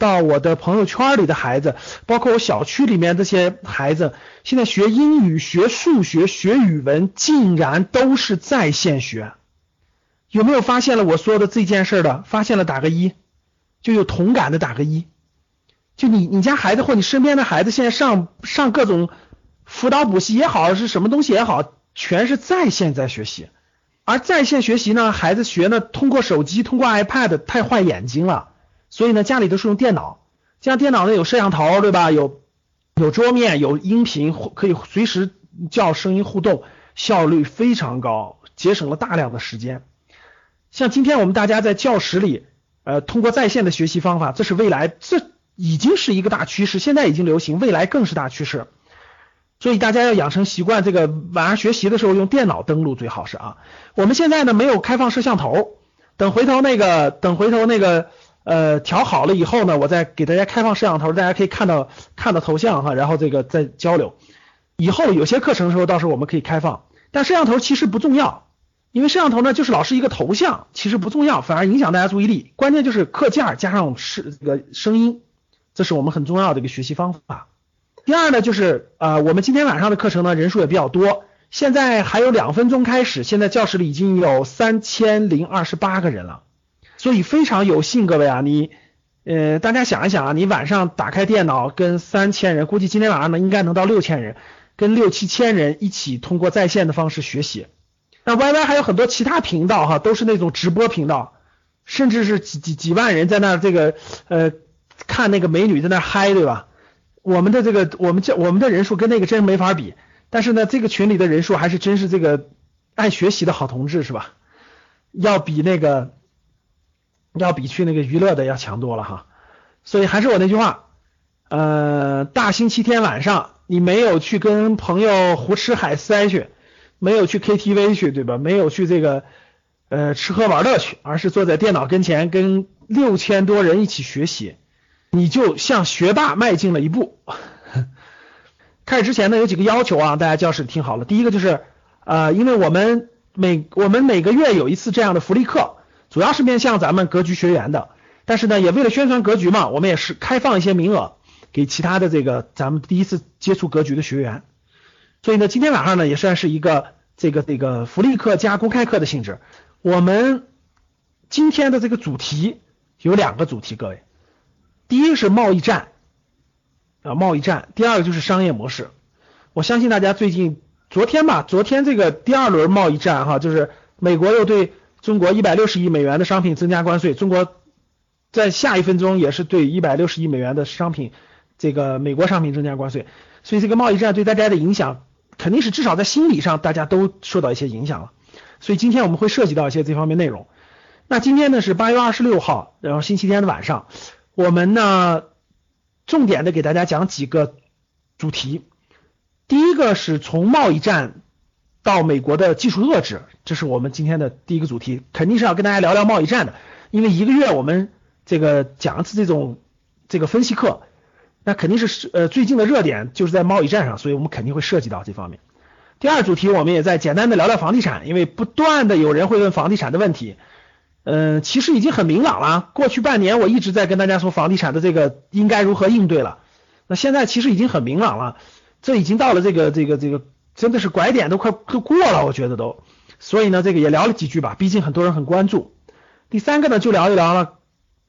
到我的朋友圈里的孩子，包括我小区里面这些孩子，现在学英语、学数学、学语文，竟然都是在线学。有没有发现了我说的这件事的？发现了打个一，就有同感的打个一。就你你家孩子或你身边的孩子，现在上上各种辅导补习也好，是什么东西也好，全是在线在学习。而在线学习呢，孩子学呢，通过手机，通过 iPad，太坏眼睛了。所以呢，家里都是用电脑，像电脑呢有摄像头，对吧？有有桌面，有音频，可以随时叫声音互动，效率非常高，节省了大量的时间。像今天我们大家在教室里，呃，通过在线的学习方法，这是未来，这已经是一个大趋势，现在已经流行，未来更是大趋势。所以大家要养成习惯，这个晚上学习的时候用电脑登录最好是啊。我们现在呢没有开放摄像头，等回头那个，等回头那个。呃，调好了以后呢，我再给大家开放摄像头，大家可以看到看到头像哈，然后这个再交流。以后有些课程的时候，到时候我们可以开放，但摄像头其实不重要，因为摄像头呢就是老师一个头像，其实不重要，反而影响大家注意力。关键就是课件加上是这个声音，这是我们很重要的一个学习方法。第二呢，就是啊，我们今天晚上的课程呢人数也比较多，现在还有两分钟开始，现在教室里已经有三千零二十八个人了。所以非常有幸，各位啊，你呃，大家想一想啊，你晚上打开电脑，跟三千人，估计今天晚上呢应该能到六千人，跟六七千人一起通过在线的方式学习。那 Y Y 还有很多其他频道哈，都是那种直播频道，甚至是几几几万人在那这个呃看那个美女在那嗨，对吧？我们的这个我们这我们的人数跟那个真没法比，但是呢，这个群里的人数还是真是这个爱学习的好同志是吧？要比那个。要比去那个娱乐的要强多了哈，所以还是我那句话，呃，大星期天晚上你没有去跟朋友胡吃海塞去，没有去 KTV 去，对吧？没有去这个呃吃喝玩乐去，而是坐在电脑跟前跟六千多人一起学习，你就向学霸迈进了一步。开始之前呢，有几个要求啊，大家教室听好了。第一个就是呃，因为我们每我们每个月有一次这样的福利课。主要是面向咱们格局学员的，但是呢，也为了宣传格局嘛，我们也是开放一些名额给其他的这个咱们第一次接触格局的学员。所以呢，今天晚上呢也算是一个这个这个福利课加公开课的性质。我们今天的这个主题有两个主题，各位，第一是贸易战啊，贸易战；第二个就是商业模式。我相信大家最近昨天吧，昨天这个第二轮贸易战哈，就是美国又对。中国一百六十亿美元的商品增加关税，中国在下一分钟也是对一百六十亿美元的商品，这个美国商品增加关税，所以这个贸易战对大家的影响肯定是至少在心理上大家都受到一些影响了。所以今天我们会涉及到一些这方面内容。那今天呢是八月二十六号，然后星期天的晚上，我们呢重点的给大家讲几个主题。第一个是从贸易战。到美国的技术遏制，这是我们今天的第一个主题，肯定是要跟大家聊聊贸易战的。因为一个月我们这个讲一次这种这个分析课，那肯定是呃最近的热点就是在贸易战上，所以我们肯定会涉及到这方面。第二主题我们也在简单的聊聊房地产，因为不断的有人会问房地产的问题，嗯，其实已经很明朗了。过去半年我一直在跟大家说房地产的这个应该如何应对了，那现在其实已经很明朗了，这已经到了这个这个这个。真的是拐点都快都过了，我觉得都，所以呢，这个也聊了几句吧，毕竟很多人很关注。第三个呢，就聊一聊了，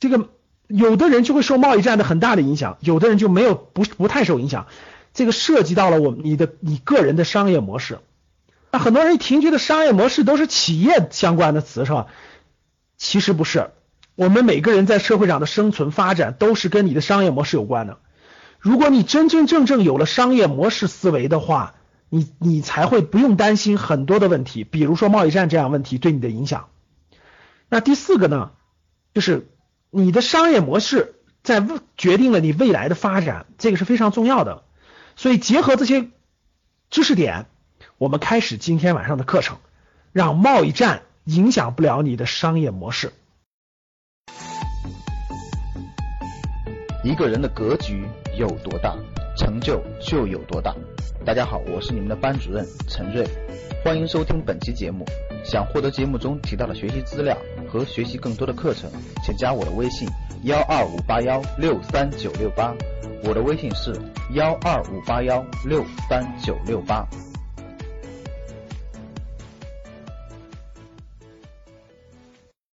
这个有的人就会受贸易战的很大的影响，有的人就没有不不太受影响。这个涉及到了我你的你个人的商业模式。那很多人一听觉得商业模式都是企业相关的词是吧？其实不是，我们每个人在社会上的生存发展都是跟你的商业模式有关的。如果你真真正正有了商业模式思维的话，你你才会不用担心很多的问题，比如说贸易战这样问题对你的影响。那第四个呢，就是你的商业模式在决定了你未来的发展，这个是非常重要的。所以结合这些知识点，我们开始今天晚上的课程，让贸易战影响不了你的商业模式。一个人的格局有多大，成就就有多大。大家好，我是你们的班主任陈瑞，欢迎收听本期节目。想获得节目中提到的学习资料和学习更多的课程，请加我的微信幺二五八幺六三九六八。我的微信是幺二五八幺六三九六八。